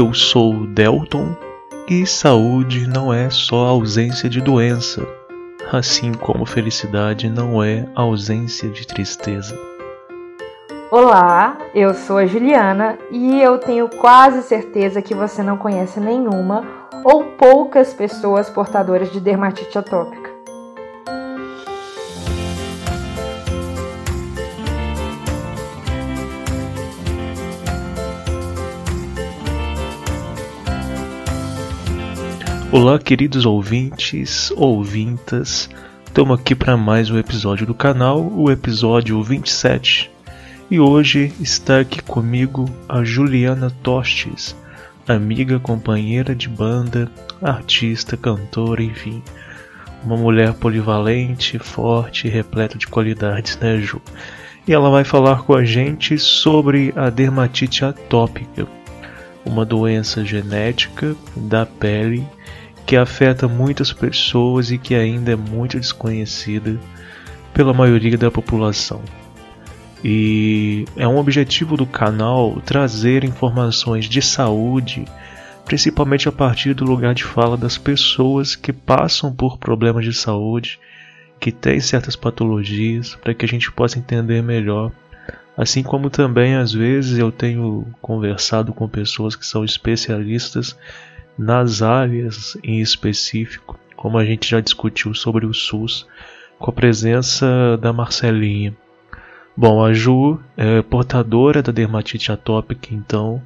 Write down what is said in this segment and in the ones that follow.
Eu sou Delton e saúde não é só ausência de doença, assim como felicidade não é ausência de tristeza. Olá, eu sou a Juliana e eu tenho quase certeza que você não conhece nenhuma ou poucas pessoas portadoras de dermatite atópica. Olá, queridos ouvintes, ouvintas. Estamos aqui para mais um episódio do canal, o episódio 27. E hoje está aqui comigo a Juliana Tostes, amiga, companheira de banda, artista, cantora, enfim. Uma mulher polivalente, forte e repleta de qualidades, né, Ju? E ela vai falar com a gente sobre a dermatite atópica, uma doença genética da pele que afeta muitas pessoas e que ainda é muito desconhecida pela maioria da população. E é um objetivo do canal trazer informações de saúde, principalmente a partir do lugar de fala das pessoas que passam por problemas de saúde, que têm certas patologias, para que a gente possa entender melhor. Assim como também às vezes eu tenho conversado com pessoas que são especialistas nas áreas em específico, como a gente já discutiu sobre o SUS, com a presença da Marcelinha. Bom, a Ju é portadora da dermatite atópica, então,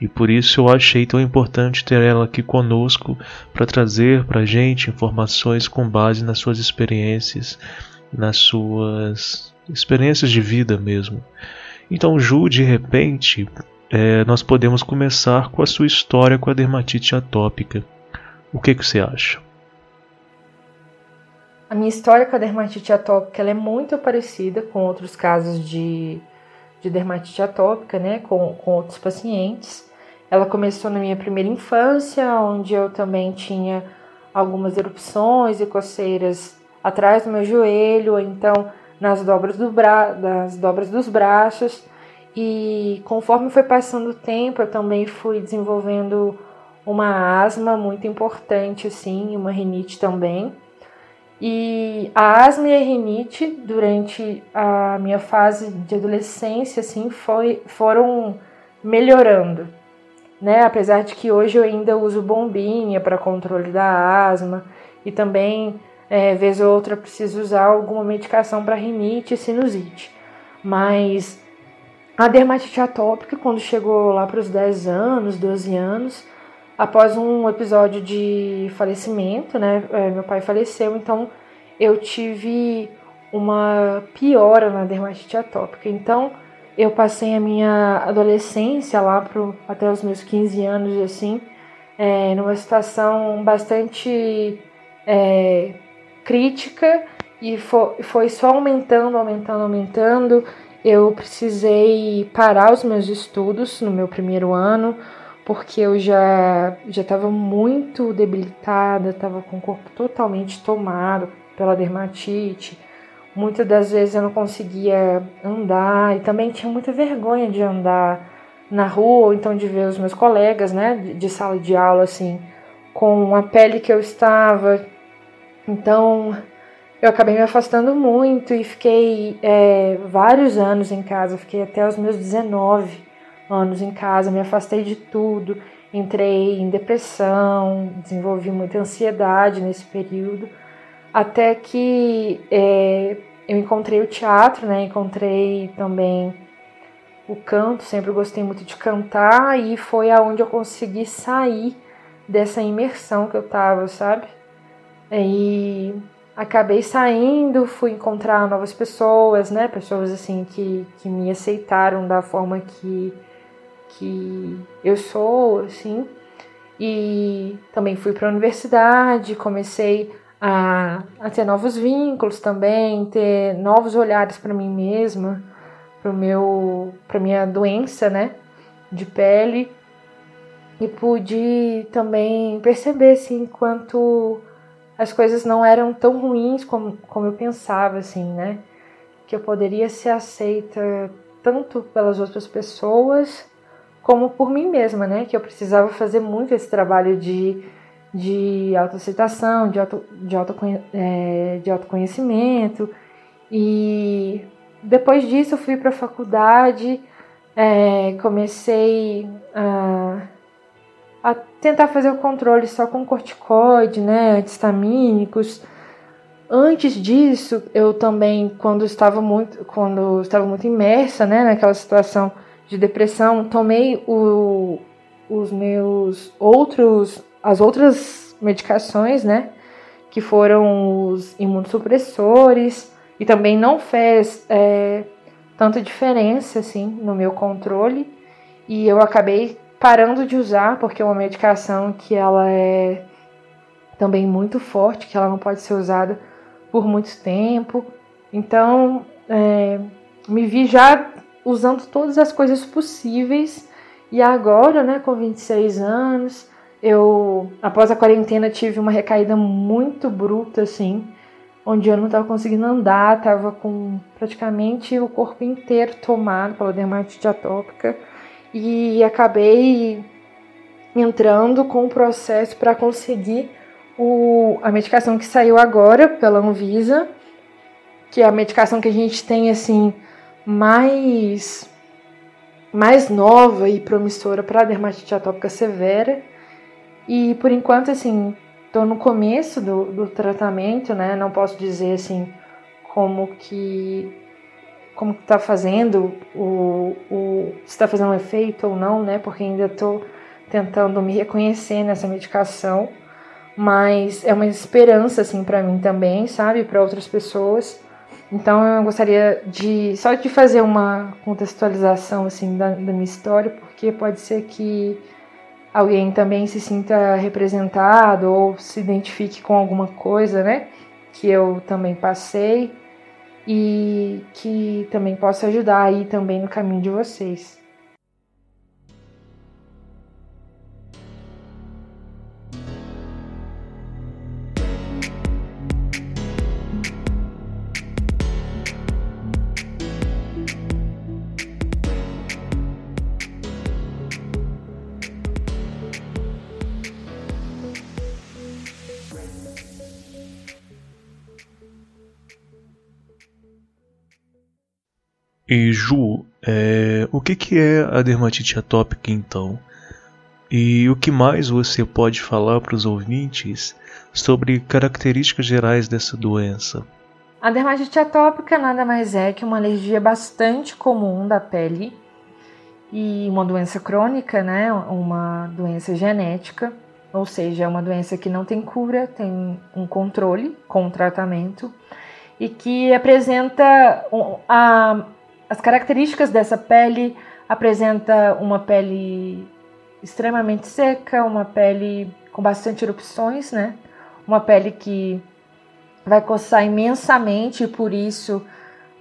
e por isso eu achei tão importante ter ela aqui conosco para trazer para a gente informações com base nas suas experiências, nas suas experiências de vida mesmo. Então, Ju, de repente, é, nós podemos começar com a sua história com a dermatite atópica. O que, que você acha? A minha história com a dermatite atópica é muito parecida com outros casos de, de dermatite atópica, né, com, com outros pacientes. Ela começou na minha primeira infância, onde eu também tinha algumas erupções e coceiras atrás do meu joelho, ou então nas dobras, do bra das dobras dos braços. E conforme foi passando o tempo, eu também fui desenvolvendo uma asma muito importante, assim, uma rinite também. E a asma e a rinite, durante a minha fase de adolescência, assim, foi, foram melhorando, né? Apesar de que hoje eu ainda uso bombinha para controle da asma e também, é, vez ou outra, preciso usar alguma medicação para rinite e sinusite. Mas a dermatite atópica, quando chegou lá para os 10 anos, 12 anos, após um episódio de falecimento, né? É, meu pai faleceu, então eu tive uma piora na dermatite atópica. Então eu passei a minha adolescência lá pro, até os meus 15 anos, assim, é, numa situação bastante é, crítica e foi, foi só aumentando, aumentando, aumentando eu precisei parar os meus estudos no meu primeiro ano, porque eu já já estava muito debilitada, estava com o corpo totalmente tomado pela dermatite. Muitas das vezes eu não conseguia andar e também tinha muita vergonha de andar na rua ou então de ver os meus colegas, né, de, de sala de aula assim, com a pele que eu estava. Então, eu acabei me afastando muito e fiquei é, vários anos em casa, fiquei até os meus 19 anos em casa, me afastei de tudo, entrei em depressão, desenvolvi muita ansiedade nesse período, até que é, eu encontrei o teatro, né? Encontrei também o canto, sempre gostei muito de cantar e foi aonde eu consegui sair dessa imersão que eu tava, sabe? E acabei saindo, fui encontrar novas pessoas, né? Pessoas assim que, que me aceitaram da forma que, que eu sou, assim. E também fui para a universidade, comecei a, a ter novos vínculos também, ter novos olhares para mim mesma, para meu para minha doença, né, de pele. E pude também perceber assim quanto as coisas não eram tão ruins como, como eu pensava, assim, né? Que eu poderia ser aceita tanto pelas outras pessoas como por mim mesma, né? Que eu precisava fazer muito esse trabalho de, de autoaceitação, de, auto, de, é, de autoconhecimento. E depois disso eu fui para a faculdade, é, comecei a tentar fazer o controle só com corticoide, né, antistamínicos. Antes disso, eu também, quando estava muito, quando estava muito imersa, né, naquela situação de depressão, tomei o, os meus outros, as outras medicações, né, que foram os imunossupressores e também não fez é, tanta diferença assim no meu controle e eu acabei parando de usar, porque é uma medicação que ela é também muito forte, que ela não pode ser usada por muito tempo. Então, é, me vi já usando todas as coisas possíveis. E agora, né, com 26 anos, eu, após a quarentena, tive uma recaída muito bruta, assim, onde eu não estava conseguindo andar, estava com praticamente o corpo inteiro tomado pela dermatite atópica e acabei entrando com o processo para conseguir o, a medicação que saiu agora pela Anvisa, que é a medicação que a gente tem assim mais mais nova e promissora para dermatite atópica severa. E por enquanto assim, estou no começo do, do tratamento, né? Não posso dizer assim como que como está fazendo, o, o, se está fazendo um efeito ou não, né? Porque ainda estou tentando me reconhecer nessa medicação, mas é uma esperança assim para mim também, sabe, para outras pessoas. Então eu gostaria de só de fazer uma contextualização assim da, da minha história, porque pode ser que alguém também se sinta representado ou se identifique com alguma coisa, né? Que eu também passei e que também possa ajudar aí também no caminho de vocês. E Ju, é, o que, que é a dermatite atópica então? E o que mais você pode falar para os ouvintes sobre características gerais dessa doença? A dermatite atópica nada mais é que uma alergia bastante comum da pele e uma doença crônica, né? Uma doença genética, ou seja, é uma doença que não tem cura, tem um controle com tratamento e que apresenta a as características dessa pele apresenta uma pele extremamente seca, uma pele com bastante erupções, né? Uma pele que vai coçar imensamente e por isso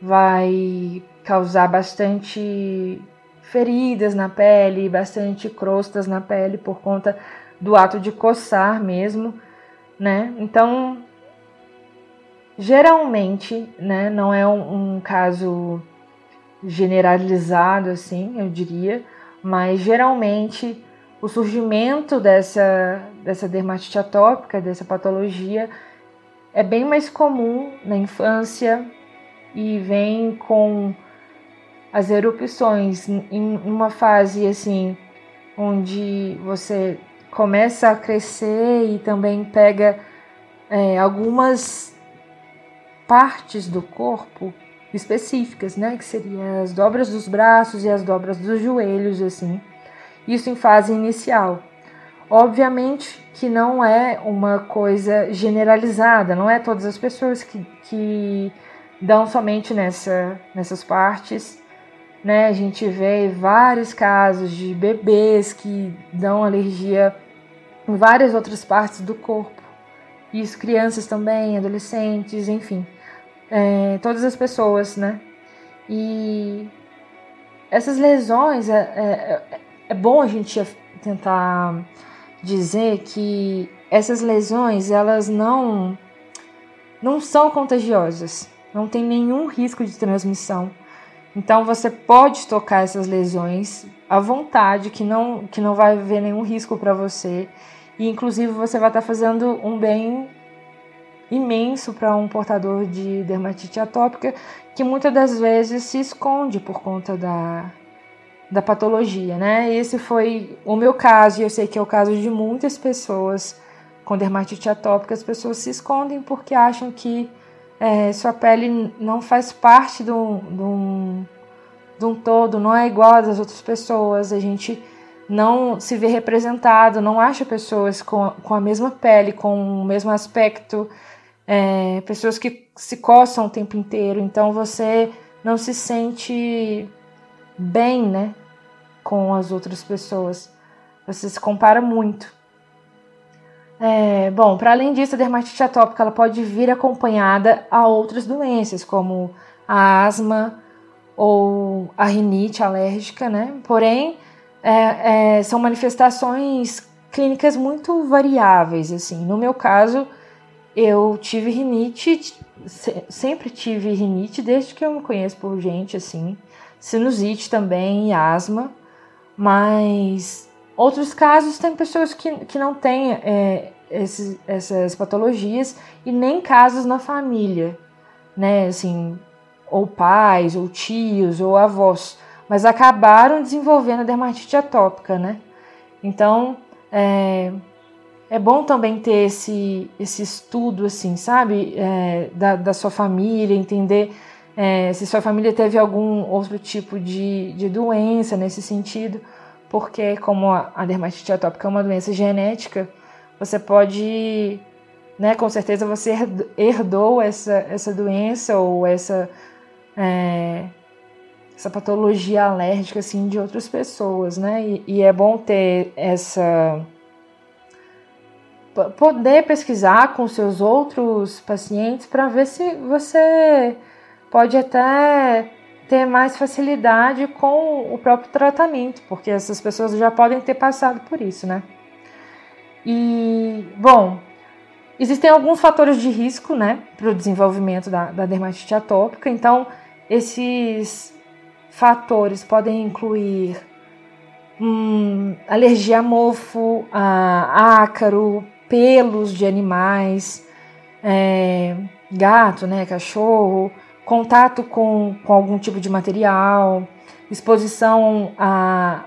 vai causar bastante feridas na pele, bastante crostas na pele por conta do ato de coçar mesmo, né? Então, geralmente, né, não é um, um caso generalizado, assim, eu diria, mas geralmente o surgimento dessa, dessa dermatite atópica, dessa patologia, é bem mais comum na infância e vem com as erupções em uma fase assim onde você começa a crescer e também pega é, algumas partes do corpo específicas, né, que seriam as dobras dos braços e as dobras dos joelhos, assim. Isso em fase inicial. Obviamente que não é uma coisa generalizada, não é todas as pessoas que, que dão somente nessa, nessas partes. Né? A gente vê vários casos de bebês que dão alergia em várias outras partes do corpo. Isso, crianças também, adolescentes, enfim. É, todas as pessoas, né? E essas lesões, é, é, é bom a gente tentar dizer que essas lesões, elas não, não são contagiosas, não tem nenhum risco de transmissão. Então você pode tocar essas lesões à vontade, que não, que não vai haver nenhum risco para você. E inclusive você vai estar tá fazendo um bem imenso para um portador de dermatite atópica que muitas das vezes se esconde por conta da, da patologia, né? Esse foi o meu caso e eu sei que é o caso de muitas pessoas com dermatite atópica. As pessoas se escondem porque acham que é, sua pele não faz parte de um, de um todo, não é igual às outras pessoas. A gente não se vê representado, não acha pessoas com, com a mesma pele, com o mesmo aspecto, é, pessoas que se coçam o tempo inteiro, então você não se sente bem, né, com as outras pessoas. Você se compara muito. É, bom, para além disso, a dermatite atópica ela pode vir acompanhada a outras doenças, como a asma ou a rinite alérgica, né? Porém, é, é, são manifestações clínicas muito variáveis. Assim, no meu caso, eu tive rinite, sempre tive rinite desde que eu me conheço por gente, assim, sinusite também e asma, mas outros casos tem pessoas que, que não têm é, esses, essas patologias e nem casos na família, né, assim, ou pais, ou tios, ou avós. Mas acabaram desenvolvendo dermatite atópica, né? Então, é, é bom também ter esse, esse estudo, assim, sabe, é, da, da sua família, entender é, se sua família teve algum outro tipo de, de doença nesse sentido, porque como a, dermatite atópica é uma doença genética, você pode, né, com certeza você herdou essa, essa doença ou essa é, essa patologia alérgica assim de outras pessoas, né? E, e é bom ter essa poder pesquisar com seus outros pacientes para ver se você pode até ter mais facilidade com o próprio tratamento, porque essas pessoas já podem ter passado por isso, né? E, bom, existem alguns fatores de risco, né, para o desenvolvimento da, da dermatite atópica, então esses Fatores podem incluir hum, alergia a mofo, a ácaro, pelos de animais, é, gato, né, cachorro, contato com, com algum tipo de material, exposição a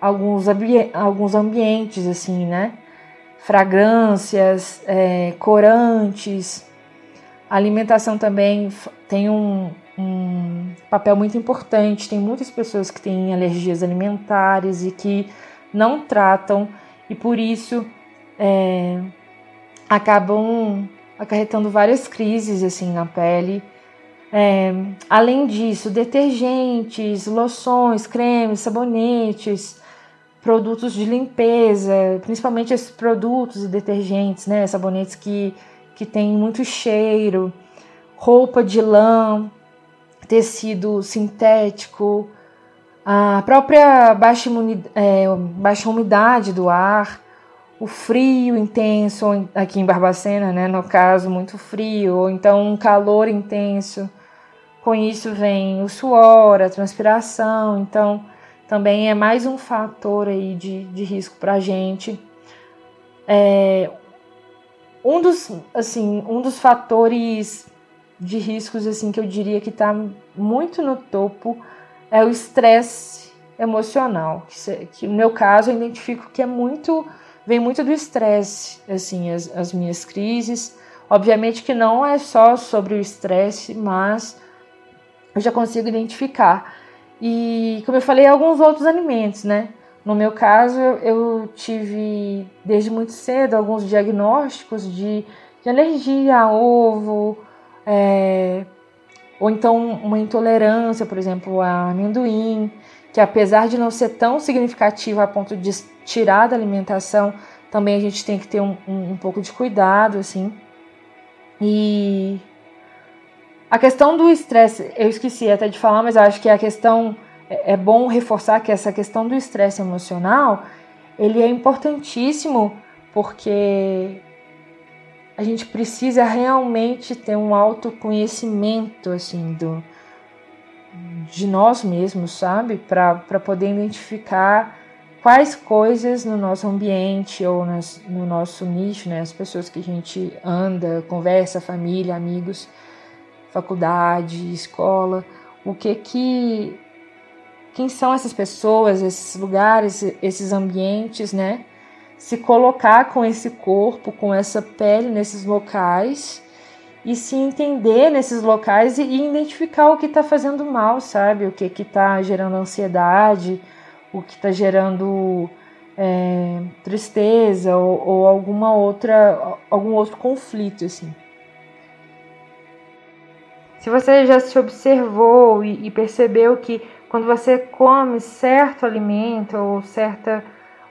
alguns, alguns ambientes, assim, né? Fragrâncias, é, corantes. A alimentação também tem um, um papel muito importante. Tem muitas pessoas que têm alergias alimentares e que não tratam e por isso é, acabam acarretando várias crises assim na pele. É, além disso, detergentes, loções, cremes, sabonetes, produtos de limpeza, principalmente esses produtos e detergentes, né, sabonetes que, que têm muito cheiro, roupa de lã, tecido sintético, a própria baixa, é, baixa umidade do ar, o frio intenso, aqui em Barbacena, né, no caso, muito frio, ou então um calor intenso. Com isso vem o suor, a transpiração, então também é mais um fator aí de, de risco para a gente. É, um dos, assim, um dos fatores de riscos assim que eu diria que está muito no topo é o estresse emocional, que, que, no meu caso eu identifico que é muito vem muito do estresse, assim, as, as minhas crises. Obviamente que não é só sobre o estresse, mas eu já consigo identificar. E como eu falei, alguns outros alimentos, né? No meu caso, eu tive desde muito cedo alguns diagnósticos de, de alergia a ovo, é, ou então uma intolerância, por exemplo, a amendoim, que apesar de não ser tão significativa a ponto de tirar da alimentação, também a gente tem que ter um, um, um pouco de cuidado, assim. E a questão do estresse, eu esqueci até de falar, mas acho que a questão é, é bom reforçar que essa questão do estresse emocional, ele é importantíssimo porque a gente precisa realmente ter um autoconhecimento assim do de nós mesmos, sabe? Para poder identificar quais coisas no nosso ambiente ou nas, no nosso nicho, né? As pessoas que a gente anda, conversa, família, amigos, faculdade, escola, o que que quem são essas pessoas, esses lugares, esses ambientes, né? Se colocar com esse corpo, com essa pele nesses locais e se entender nesses locais e, identificar o que está fazendo mal, sabe? O que está gerando ansiedade, o que está gerando é, tristeza ou, ou, alguma outra, algum outro conflito, assim. Se você já se observou e, e percebeu que quando você come certo alimento ou certa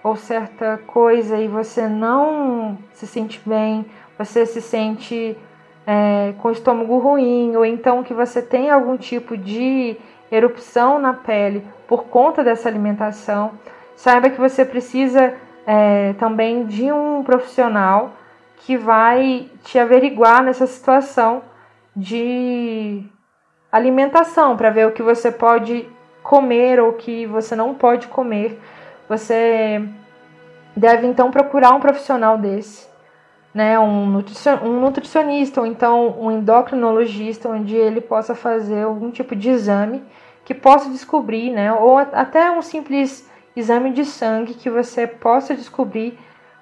ou certa coisa e você não se sente bem, você se sente é, com o estômago ruim, ou então que você tem algum tipo de erupção na pele por conta dessa alimentação, saiba que você precisa é, também de um profissional que vai te averiguar nessa situação de alimentação para ver o que você pode comer ou que você não pode comer, você deve então procurar um profissional desse, né, um, nutricionista ou então um endocrinologista, onde ele possa fazer algum tipo de exame que possa descobrir, né, ou até um simples exame de sangue que você possa descobrir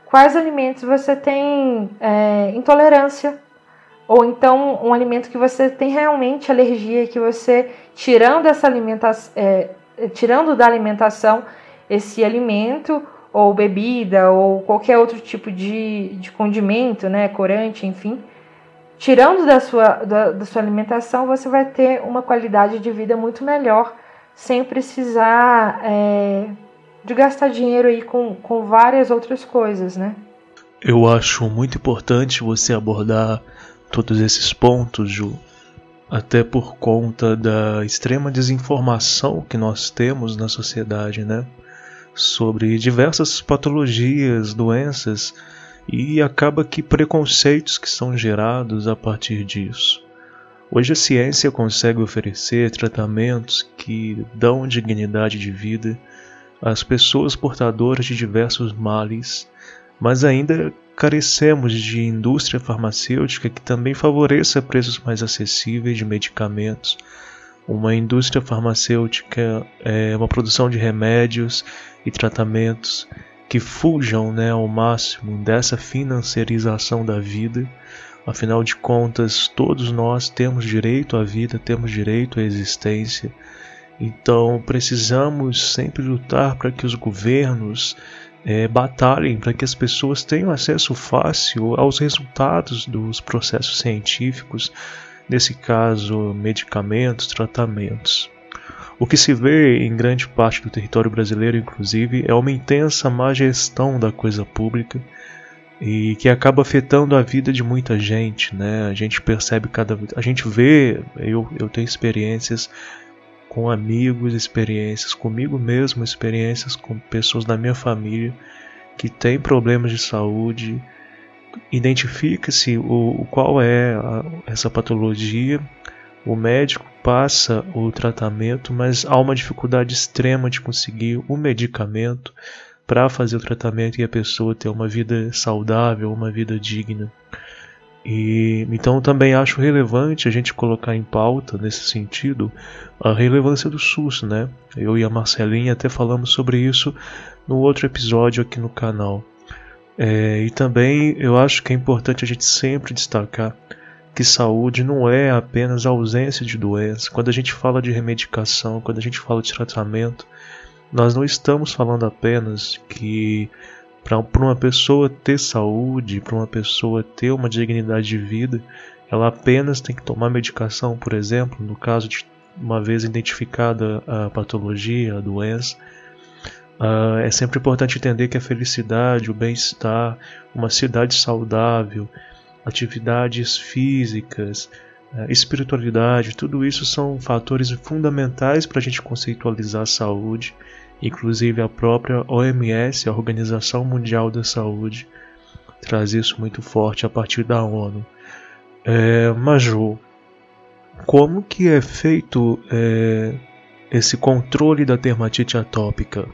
quais alimentos você tem é, intolerância ou então um alimento que você tem realmente alergia, que você tirando essa alimentação, é, tirando da alimentação esse alimento ou bebida ou qualquer outro tipo de, de condimento, né, corante, enfim, tirando da sua, da, da sua alimentação, você vai ter uma qualidade de vida muito melhor, sem precisar é, de gastar dinheiro aí com, com várias outras coisas, né? Eu acho muito importante você abordar todos esses pontos, Ju, até por conta da extrema desinformação que nós temos na sociedade, né? Sobre diversas patologias, doenças e acaba que preconceitos que são gerados a partir disso. Hoje a ciência consegue oferecer tratamentos que dão dignidade de vida às pessoas portadoras de diversos males, mas ainda carecemos de indústria farmacêutica que também favoreça preços mais acessíveis de medicamentos. Uma indústria farmacêutica é uma produção de remédios e tratamentos que fujam né, ao máximo dessa financiarização da vida. Afinal de contas, todos nós temos direito à vida, temos direito à existência. Então precisamos sempre lutar para que os governos é, batalhem para que as pessoas tenham acesso fácil aos resultados dos processos científicos, nesse caso, medicamentos, tratamentos. O que se vê em grande parte do território brasileiro, inclusive, é uma intensa má gestão da coisa pública e que acaba afetando a vida de muita gente, né? A gente percebe cada a gente vê, eu, eu tenho experiências com amigos, experiências comigo mesmo, experiências com pessoas da minha família que têm problemas de saúde. Identifica-se o, qual é a, essa patologia, o médico passa o tratamento, mas há uma dificuldade extrema de conseguir o medicamento para fazer o tratamento e a pessoa ter uma vida saudável, uma vida digna. E então também acho relevante a gente colocar em pauta nesse sentido a relevância do SUS, né? Eu e a Marcelinha até falamos sobre isso no outro episódio aqui no canal. É, e também eu acho que é importante a gente sempre destacar que saúde não é apenas a ausência de doença. Quando a gente fala de remedicação, quando a gente fala de tratamento, nós não estamos falando apenas que para uma pessoa ter saúde, para uma pessoa ter uma dignidade de vida, ela apenas tem que tomar medicação, por exemplo, no caso de uma vez identificada a patologia, a doença. Uh, é sempre importante entender que a felicidade, o bem-estar, uma cidade saudável, atividades físicas, uh, espiritualidade, tudo isso são fatores fundamentais para a gente conceitualizar a saúde. Inclusive a própria OMS, a Organização Mundial da Saúde, traz isso muito forte a partir da ONU. É, Maju, como que é feito é, esse controle da dermatite atópica?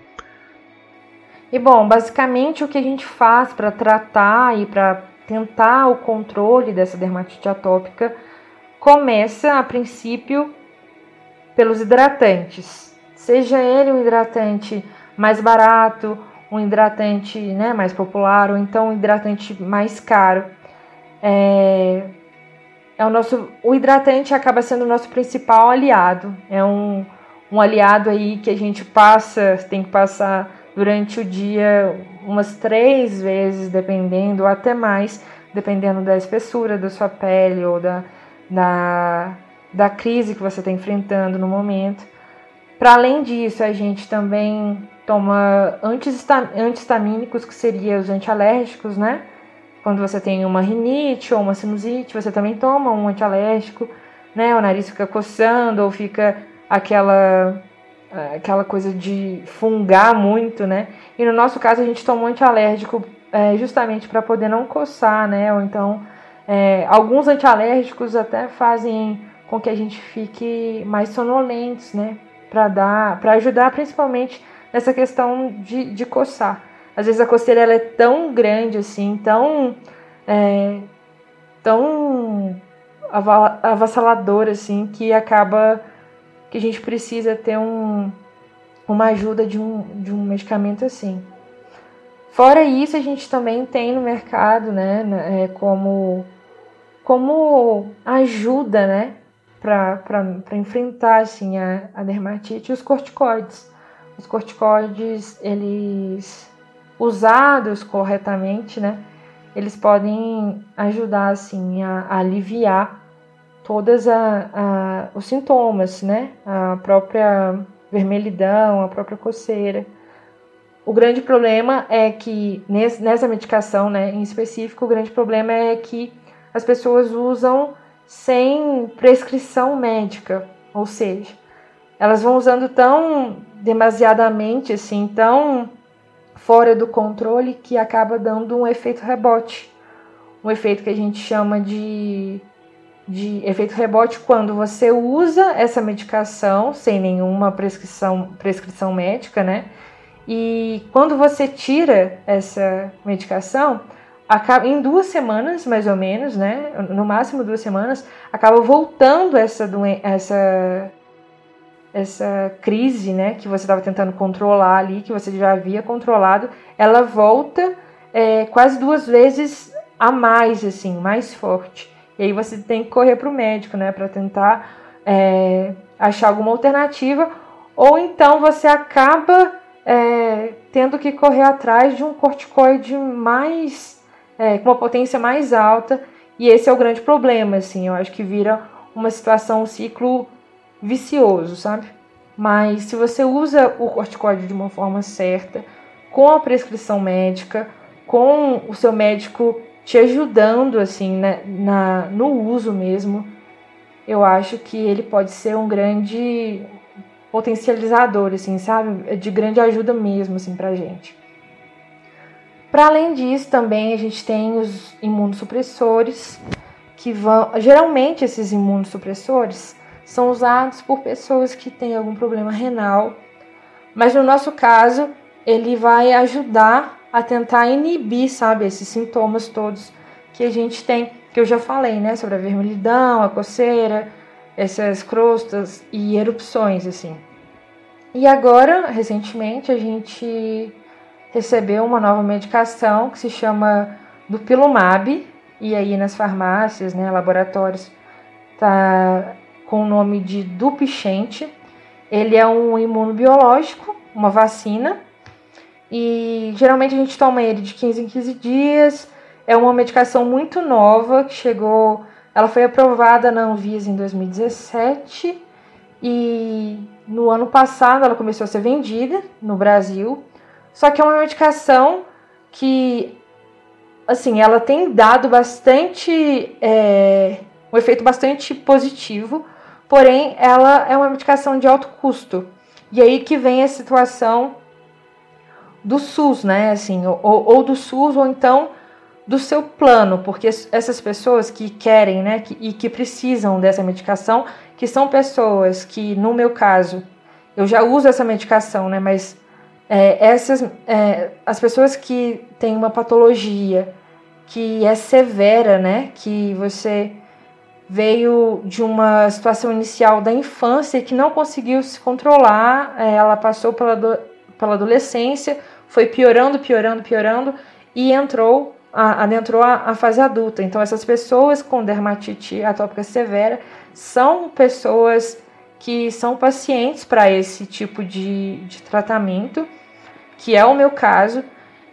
E bom, basicamente o que a gente faz para tratar e para tentar o controle dessa dermatite atópica começa a princípio pelos hidratantes. Seja ele um hidratante mais barato, um hidratante né, mais popular, ou então um hidratante mais caro. É, é o nosso o hidratante acaba sendo o nosso principal aliado. É um, um aliado aí que a gente passa, tem que passar durante o dia umas três vezes, dependendo, ou até mais, dependendo da espessura da sua pele ou da, da, da crise que você está enfrentando no momento. Para além disso, a gente também toma antihistamínicos, que seriam os antialérgicos, né? Quando você tem uma rinite ou uma sinusite, você também toma um antialérgico, né? O nariz fica coçando ou fica aquela aquela coisa de fungar muito, né? E no nosso caso a gente toma um antialérgico é, justamente para poder não coçar, né? Ou então é, alguns antialérgicos até fazem com que a gente fique mais sonolento, né? Para dar, para ajudar principalmente nessa questão de, de coçar. Às vezes a coceira ela é tão grande assim, tão, é, tão avassaladora assim, que acaba que a gente precisa ter um, uma ajuda de um, de um medicamento assim. Fora isso, a gente também tem no mercado, né, é, como, como ajuda, né, para enfrentar assim, a, a dermatite, os corticoides. Os corticoides, eles usados corretamente, né, eles podem ajudar assim a, a aliviar todos os sintomas, né, a própria vermelhidão, a própria coceira. O grande problema é que nessa medicação, né, em específico, o grande problema é que as pessoas usam sem prescrição médica, ou seja, elas vão usando tão demasiadamente assim, tão fora do controle que acaba dando um efeito rebote. Um efeito que a gente chama de, de efeito rebote quando você usa essa medicação sem nenhuma prescrição, prescrição médica, né? E quando você tira essa medicação, acaba, em duas semanas, mais ou menos, né? No máximo duas semanas, acaba voltando essa, essa essa crise, né, que você estava tentando controlar ali, que você já havia controlado, ela volta é, quase duas vezes a mais, assim, mais forte. E aí você tem que correr para o médico, né, para tentar é, achar alguma alternativa, ou então você acaba é, tendo que correr atrás de um corticoide mais, é, com uma potência mais alta, e esse é o grande problema, assim, eu acho que vira uma situação, um ciclo vicioso, sabe? Mas se você usa o corticoide de uma forma certa, com a prescrição médica, com o seu médico te ajudando assim né, na, no uso mesmo, eu acho que ele pode ser um grande potencializador, assim, sabe? De grande ajuda mesmo, assim, pra gente. Para além disso, também a gente tem os imunossupressores, que vão. Geralmente, esses imunossupressores são usados por pessoas que têm algum problema renal, mas no nosso caso, ele vai ajudar a tentar inibir, sabe, esses sintomas todos que a gente tem, que eu já falei, né, sobre a vermelhidão, a coceira, essas crostas e erupções, assim. E agora, recentemente, a gente recebeu uma nova medicação que se chama Dupilumab, e aí nas farmácias, né, laboratórios, tá com o nome de Dupixente. Ele é um imunobiológico uma vacina. E geralmente a gente toma ele de 15 em 15 dias. É uma medicação muito nova que chegou. Ela foi aprovada na Anvisa em 2017 e no ano passado ela começou a ser vendida no Brasil. Só que é uma medicação que, assim, ela tem dado bastante. É, um efeito bastante positivo, porém ela é uma medicação de alto custo. E aí que vem a situação do SUS, né? Assim, ou, ou do SUS, ou então do seu plano, porque essas pessoas que querem, né, que, e que precisam dessa medicação, que são pessoas que, no meu caso, eu já uso essa medicação, né, mas é, essas, é, as pessoas que têm uma patologia que é severa, né, que você veio de uma situação inicial da infância que não conseguiu se controlar, é, ela passou pela, pela adolescência, foi piorando, piorando, piorando e entrou adentrou a, a fase adulta. Então essas pessoas com dermatite atópica severa são pessoas que são pacientes para esse tipo de, de tratamento, que é o meu caso.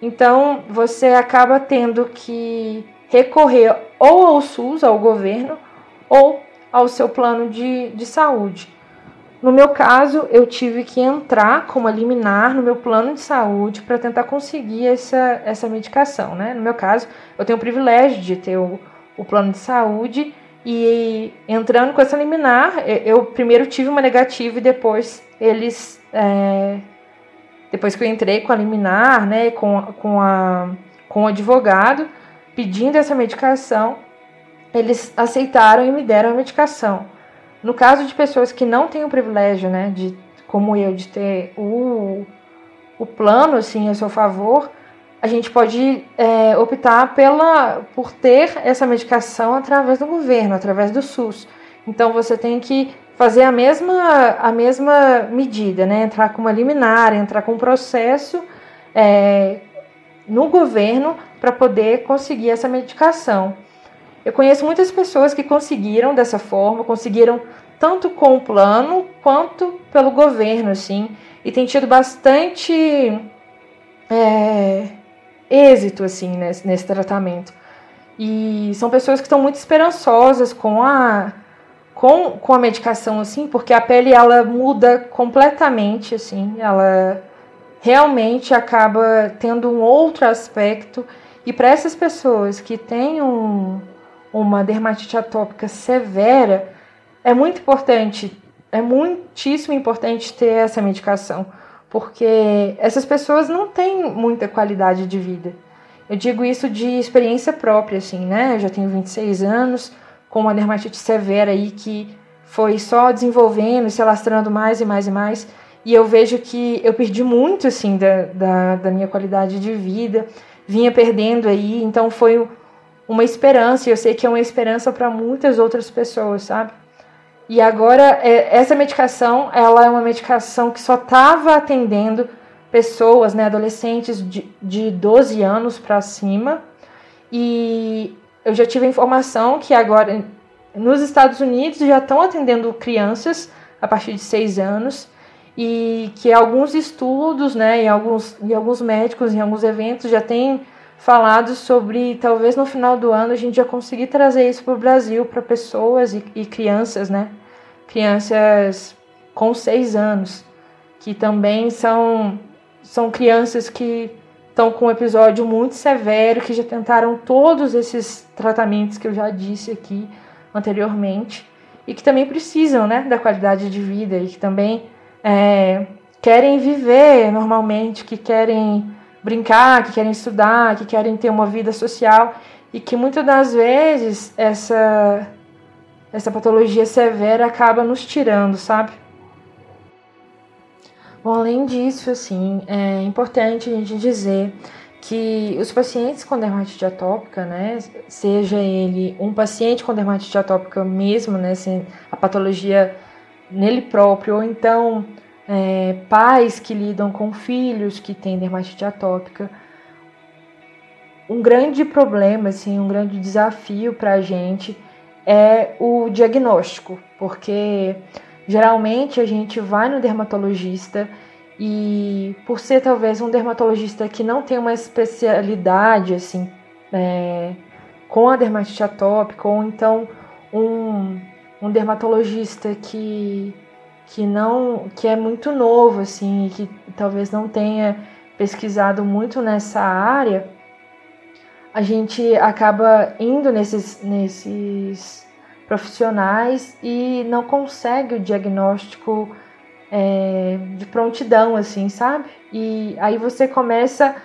Então você acaba tendo que recorrer ou ao SUS, ao governo, ou ao seu plano de, de saúde. No meu caso, eu tive que entrar como liminar no meu plano de saúde para tentar conseguir essa, essa medicação. Né? No meu caso, eu tenho o privilégio de ter o, o plano de saúde e entrando com essa liminar, eu primeiro tive uma negativa e depois eles. É, depois que eu entrei com a liminar, né, com, com, a, com o advogado, pedindo essa medicação, eles aceitaram e me deram a medicação. No caso de pessoas que não têm o privilégio, né, de, como eu, de ter o, o plano, assim, a seu favor, a gente pode é, optar pela, por ter essa medicação através do governo, através do SUS. Então você tem que fazer a mesma, a mesma medida, né? Entrar com uma liminar, entrar com um processo é, no governo para poder conseguir essa medicação. Eu conheço muitas pessoas que conseguiram dessa forma, conseguiram tanto com o plano quanto pelo governo, assim, e tem tido bastante é, êxito, assim, nesse, nesse tratamento. E são pessoas que estão muito esperançosas com a com, com a medicação, assim, porque a pele ela muda completamente, assim, ela realmente acaba tendo um outro aspecto. E para essas pessoas que têm um, uma dermatite atópica severa, é muito importante, é muitíssimo importante ter essa medicação, porque essas pessoas não têm muita qualidade de vida. Eu digo isso de experiência própria, assim, né? Eu já tenho 26 anos, com uma dermatite severa aí que foi só desenvolvendo, se alastrando mais e mais e mais. E eu vejo que eu perdi muito, assim, da, da, da minha qualidade de vida, vinha perdendo aí, então foi uma esperança, e eu sei que é uma esperança para muitas outras pessoas, sabe? E agora, é, essa medicação, ela é uma medicação que só estava atendendo pessoas, né, adolescentes de, de 12 anos para cima. E eu já tive a informação que agora nos Estados Unidos já estão atendendo crianças a partir de 6 anos e que alguns estudos, né, e alguns, e alguns médicos em alguns eventos já têm falado sobre talvez no final do ano a gente já conseguir trazer isso para o Brasil para pessoas e, e, crianças, né? Crianças com seis anos, que também são, são crianças que estão com um episódio muito severo, que já tentaram todos esses tratamentos que eu já disse aqui anteriormente, e que também precisam né, da qualidade de vida e que também é, querem viver normalmente, que querem brincar, que querem estudar, que querem ter uma vida social e que muitas das vezes essa essa patologia severa acaba nos tirando, sabe? Bom, além disso, assim, é importante a gente dizer que os pacientes com dermatite atópica, né, seja ele um paciente com dermatite atópica mesmo, né, a patologia nele próprio, ou então é, pais que lidam com filhos que têm dermatite atópica. Um grande problema, assim, um grande desafio para a gente é o diagnóstico, porque geralmente a gente vai no dermatologista e por ser talvez um dermatologista que não tem uma especialidade assim é, com a dermatite atópica, ou então um, um dermatologista que, que não que é muito novo assim e que talvez não tenha pesquisado muito nessa área, a gente acaba indo nesses, nesses profissionais e não consegue o diagnóstico é, de prontidão, assim, sabe? E aí você começa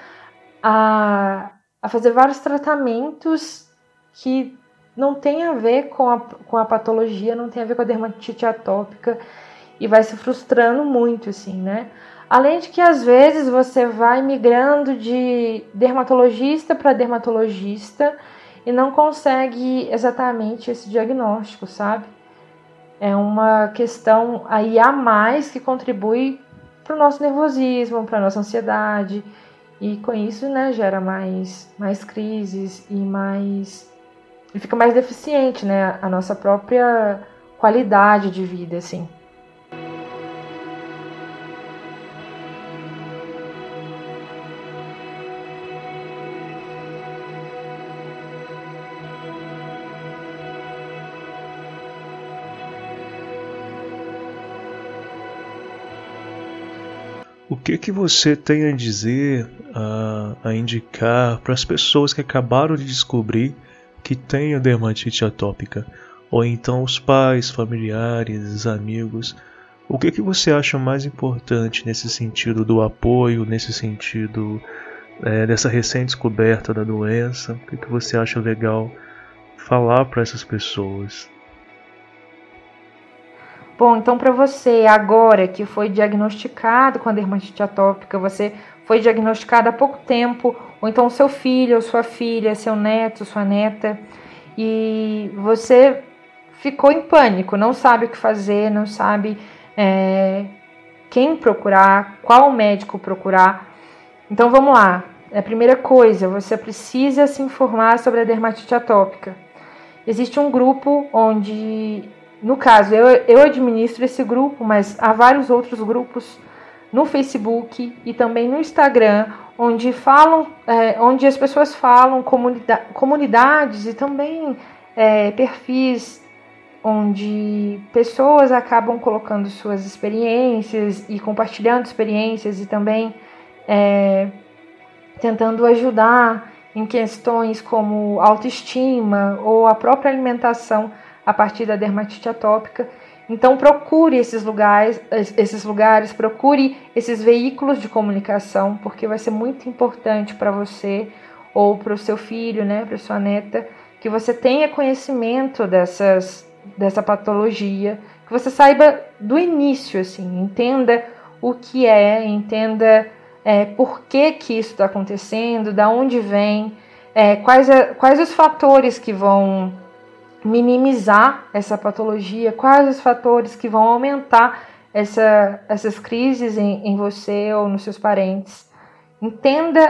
a, a fazer vários tratamentos que não tem a ver com a, com a patologia, não tem a ver com a dermatite atópica e vai se frustrando muito, assim, né? Além de que às vezes você vai migrando de dermatologista para dermatologista e não consegue exatamente esse diagnóstico, sabe? é uma questão aí a mais que contribui para o nosso nervosismo, para a nossa ansiedade, e com isso, né, gera mais, mais crises e mais. e fica mais deficiente, né, a nossa própria qualidade de vida, assim. Que que você tem a dizer, a, a indicar para as pessoas que acabaram de descobrir que têm a dermatite atópica? Ou então os pais, familiares, amigos? O que que você acha mais importante nesse sentido do apoio, nesse sentido é, dessa recém-descoberta da doença? O que que você acha legal falar para essas pessoas? Bom, então para você agora que foi diagnosticado com a dermatite atópica, você foi diagnosticado há pouco tempo, ou então seu filho, ou sua filha, seu neto, sua neta, e você ficou em pânico, não sabe o que fazer, não sabe é, quem procurar, qual médico procurar. Então vamos lá. A primeira coisa, você precisa se informar sobre a dermatite atópica. Existe um grupo onde no caso, eu, eu administro esse grupo, mas há vários outros grupos no Facebook e também no Instagram, onde falam, é, onde as pessoas falam comunida comunidades e também é, perfis onde pessoas acabam colocando suas experiências e compartilhando experiências e também é, tentando ajudar em questões como autoestima ou a própria alimentação a partir da dermatite atópica. Então procure esses lugares, esses lugares, procure esses veículos de comunicação, porque vai ser muito importante para você ou para o seu filho, né, para sua neta, que você tenha conhecimento dessas dessa patologia, que você saiba do início, assim, entenda o que é, entenda é, por que que isso está acontecendo, da onde vem, é, quais, a, quais os fatores que vão minimizar essa patologia, quais os fatores que vão aumentar essa, essas crises em, em você ou nos seus parentes. Entenda,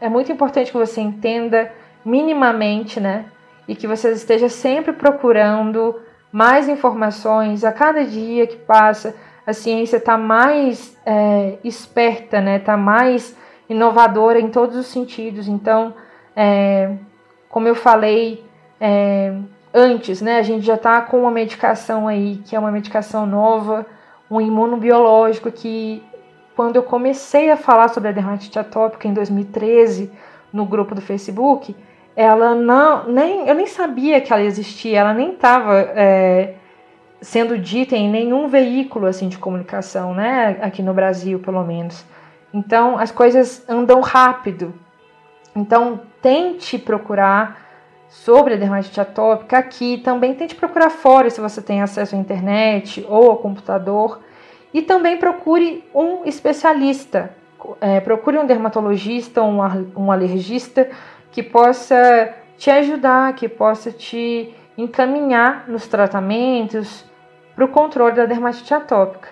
é muito importante que você entenda minimamente, né? E que você esteja sempre procurando mais informações a cada dia que passa. A ciência está mais é, esperta, né? Está mais inovadora em todos os sentidos. Então, é, como eu falei, é, antes, né? A gente já está com uma medicação aí, que é uma medicação nova, um imunobiológico que quando eu comecei a falar sobre a dermatite atópica em 2013 no grupo do Facebook, ela não, nem, eu nem sabia que ela existia, ela nem estava é, sendo dita em nenhum veículo assim de comunicação, né? Aqui no Brasil, pelo menos. Então as coisas andam rápido. Então tente procurar sobre a dermatite atópica aqui. Também tente procurar fora se você tem acesso à internet ou ao computador. E também procure um especialista. É, procure um dermatologista ou um, um alergista que possa te ajudar, que possa te encaminhar nos tratamentos para o controle da dermatite atópica.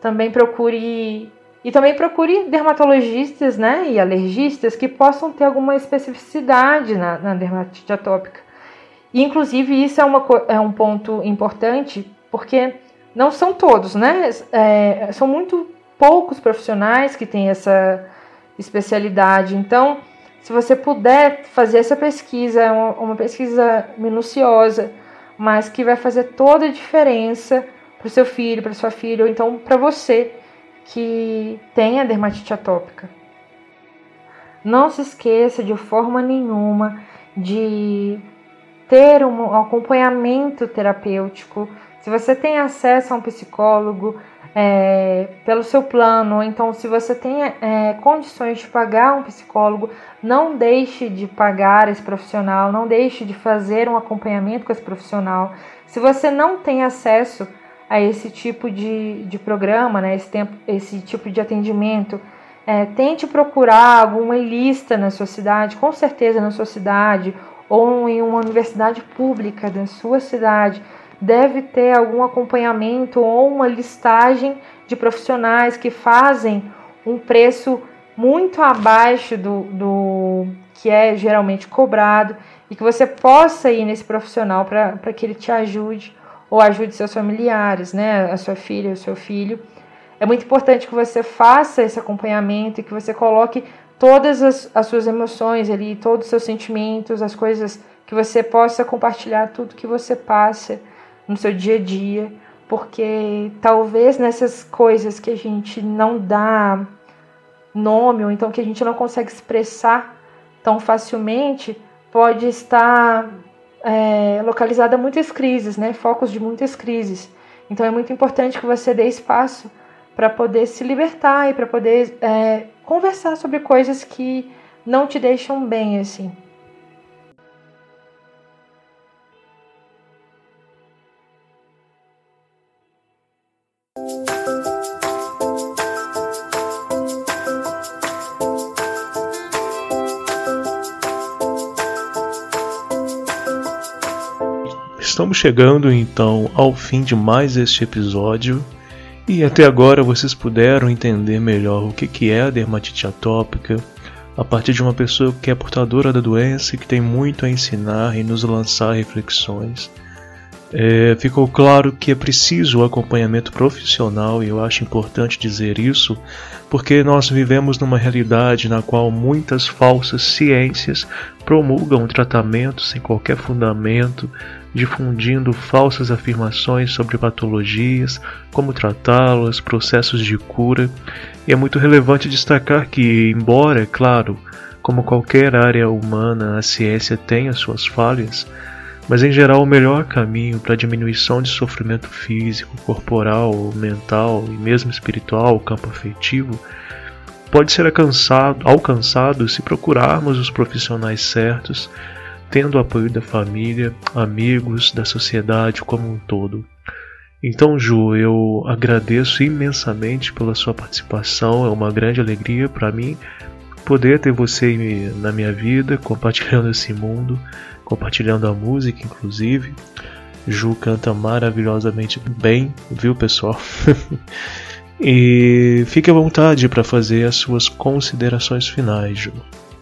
Também procure e também procure dermatologistas né, e alergistas que possam ter alguma especificidade na, na dermatite atópica. E, inclusive, isso é, uma, é um ponto importante, porque não são todos, né? É, são muito poucos profissionais que têm essa especialidade. Então, se você puder fazer essa pesquisa, é uma, uma pesquisa minuciosa, mas que vai fazer toda a diferença para o seu filho, para sua filha, ou então para você que tem a dermatite atópica. Não se esqueça de forma nenhuma de ter um acompanhamento terapêutico. Se você tem acesso a um psicólogo, é, pelo seu plano, ou então se você tem é, condições de pagar um psicólogo, não deixe de pagar esse profissional, não deixe de fazer um acompanhamento com esse profissional. Se você não tem acesso a esse tipo de, de programa, né, esse, tempo, esse tipo de atendimento, é, tente procurar alguma lista na sua cidade, com certeza na sua cidade, ou em uma universidade pública da sua cidade. Deve ter algum acompanhamento ou uma listagem de profissionais que fazem um preço muito abaixo do, do que é geralmente cobrado e que você possa ir nesse profissional para que ele te ajude ou ajude seus familiares, né, a sua filha, o seu filho. É muito importante que você faça esse acompanhamento e que você coloque todas as, as suas emoções ali, todos os seus sentimentos, as coisas que você possa compartilhar tudo que você passa no seu dia a dia, porque talvez nessas coisas que a gente não dá nome ou então que a gente não consegue expressar tão facilmente, pode estar é, localizada muitas crises, né? Focos de muitas crises. Então é muito importante que você dê espaço para poder se libertar e para poder é, conversar sobre coisas que não te deixam bem assim. Estamos chegando então ao fim de mais este episódio. E até agora vocês puderam entender melhor o que é a dermatite atópica, a partir de uma pessoa que é portadora da doença e que tem muito a ensinar e nos lançar reflexões. É, ficou claro que é preciso o acompanhamento profissional e eu acho importante dizer isso porque nós vivemos numa realidade na qual muitas falsas ciências promulgam tratamentos sem qualquer fundamento, difundindo falsas afirmações sobre patologias, como tratá-las, processos de cura. E é muito relevante destacar que, embora, é claro, como qualquer área humana, a ciência as suas falhas, mas em geral o melhor caminho para diminuição de sofrimento físico, corporal, mental e mesmo espiritual, campo afetivo, pode ser alcançado, alcançado se procurarmos os profissionais certos, tendo o apoio da família, amigos, da sociedade como um todo. Então, Ju, eu agradeço imensamente pela sua participação, é uma grande alegria para mim poder ter você na minha vida, compartilhando esse mundo compartilhando a música, inclusive. Ju canta maravilhosamente bem, viu, pessoal? e fique à vontade para fazer as suas considerações finais, Ju.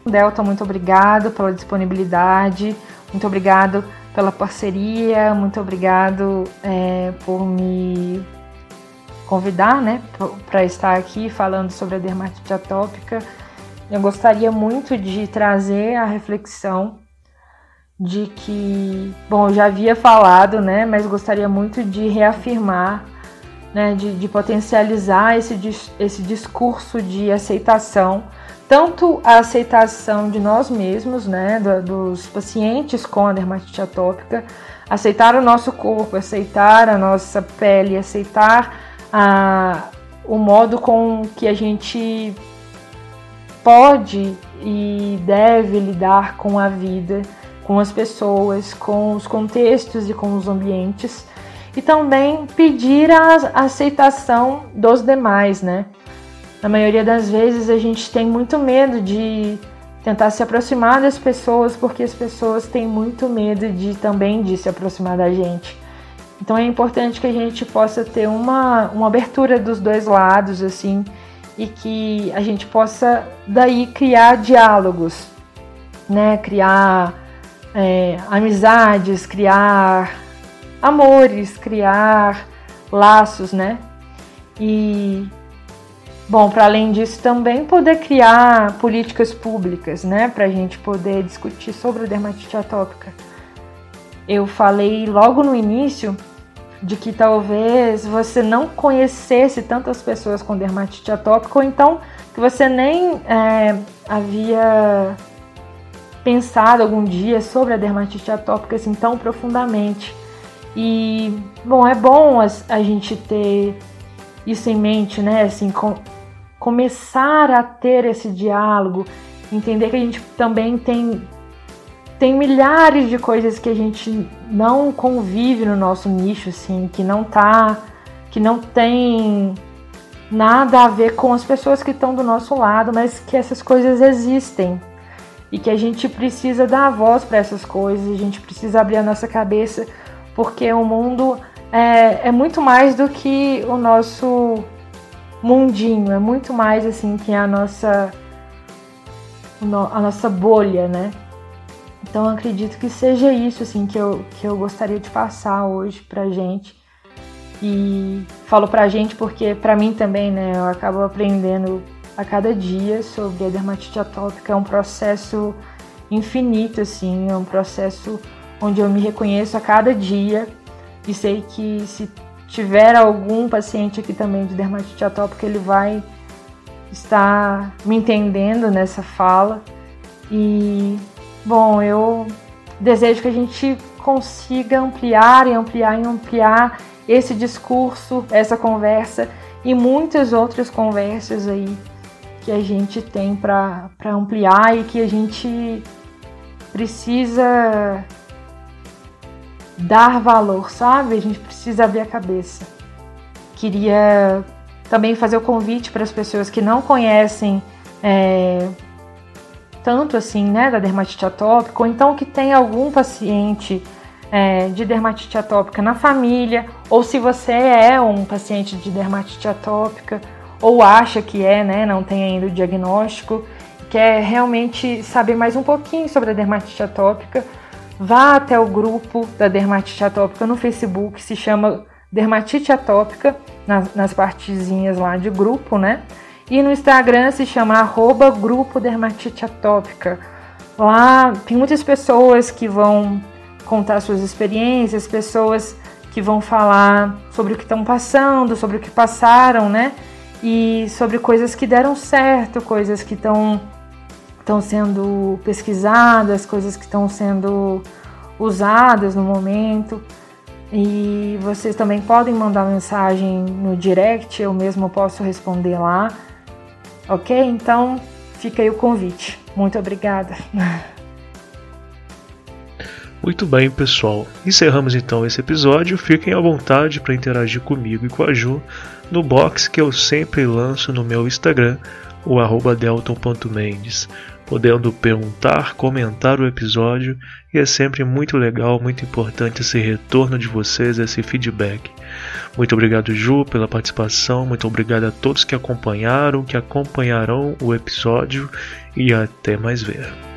Delta, muito obrigado pela disponibilidade, muito obrigado pela parceria, muito obrigado é, por me convidar, né, para estar aqui falando sobre a dermatite atópica. Eu gostaria muito de trazer a reflexão de que, bom, eu já havia falado, né, mas gostaria muito de reafirmar, né, de, de potencializar esse, esse discurso de aceitação, tanto a aceitação de nós mesmos, né, do, dos pacientes com a dermatite atópica, aceitar o nosso corpo, aceitar a nossa pele, aceitar a, o modo com que a gente pode e deve lidar com a vida com as pessoas, com os contextos e com os ambientes, e também pedir a aceitação dos demais, né? Na maioria das vezes a gente tem muito medo de tentar se aproximar das pessoas porque as pessoas têm muito medo de também de se aproximar da gente. Então é importante que a gente possa ter uma, uma abertura dos dois lados, assim, e que a gente possa daí criar diálogos, né? Criar é, amizades, criar amores, criar laços, né? E Bom, para além disso, também poder criar políticas públicas, né, para a gente poder discutir sobre a dermatite atópica. Eu falei logo no início de que talvez você não conhecesse tantas pessoas com dermatite atópica, ou então que você nem é, havia pensado algum dia sobre a dermatite atópica assim tão profundamente. E, bom, é bom a, a gente ter isso em mente, né? Assim, com, começar a ter esse diálogo, entender que a gente também tem tem milhares de coisas que a gente não convive no nosso nicho, assim, que não tá, que não tem nada a ver com as pessoas que estão do nosso lado, mas que essas coisas existem e que a gente precisa dar voz para essas coisas, a gente precisa abrir a nossa cabeça, porque o mundo é, é muito mais do que o nosso mundinho, é muito mais assim que a nossa a nossa bolha, né? Então acredito que seja isso assim que eu, que eu gostaria de passar hoje pra gente. E falo pra gente porque pra mim também, né, eu acabo aprendendo a cada dia sobre a dermatite atópica, é um processo infinito assim, é um processo onde eu me reconheço a cada dia e sei que se tiver algum paciente aqui também de dermatite atópica, ele vai estar me entendendo nessa fala. E Bom, eu desejo que a gente consiga ampliar e ampliar e ampliar esse discurso, essa conversa e muitas outras conversas aí que a gente tem para ampliar e que a gente precisa dar valor, sabe? A gente precisa abrir a cabeça. Queria também fazer o convite para as pessoas que não conhecem é, tanto assim, né, da dermatite atópica, ou então que tem algum paciente é, de dermatite atópica na família, ou se você é um paciente de dermatite atópica, ou acha que é, né, não tem ainda o diagnóstico, quer realmente saber mais um pouquinho sobre a dermatite atópica, vá até o grupo da dermatite atópica no Facebook, se chama Dermatite Atópica, nas, nas partezinhas lá de grupo, né? E no Instagram se chama arroba Grupo Dermatite Atópica. Lá tem muitas pessoas que vão contar suas experiências, pessoas que vão falar sobre o que estão passando, sobre o que passaram, né? E sobre coisas que deram certo, coisas que estão estão sendo pesquisadas, coisas que estão sendo usadas no momento. E vocês também podem mandar mensagem no direct, eu mesmo posso responder lá. Ok? Então fica aí o convite. Muito obrigada. Muito bem, pessoal. Encerramos então esse episódio. Fiquem à vontade para interagir comigo e com a Ju no box que eu sempre lanço no meu Instagram, o delton.mendes podendo perguntar, comentar o episódio e é sempre muito legal, muito importante esse retorno de vocês, esse feedback. Muito obrigado, Ju, pela participação, muito obrigado a todos que acompanharam, que acompanharão o episódio e até mais ver.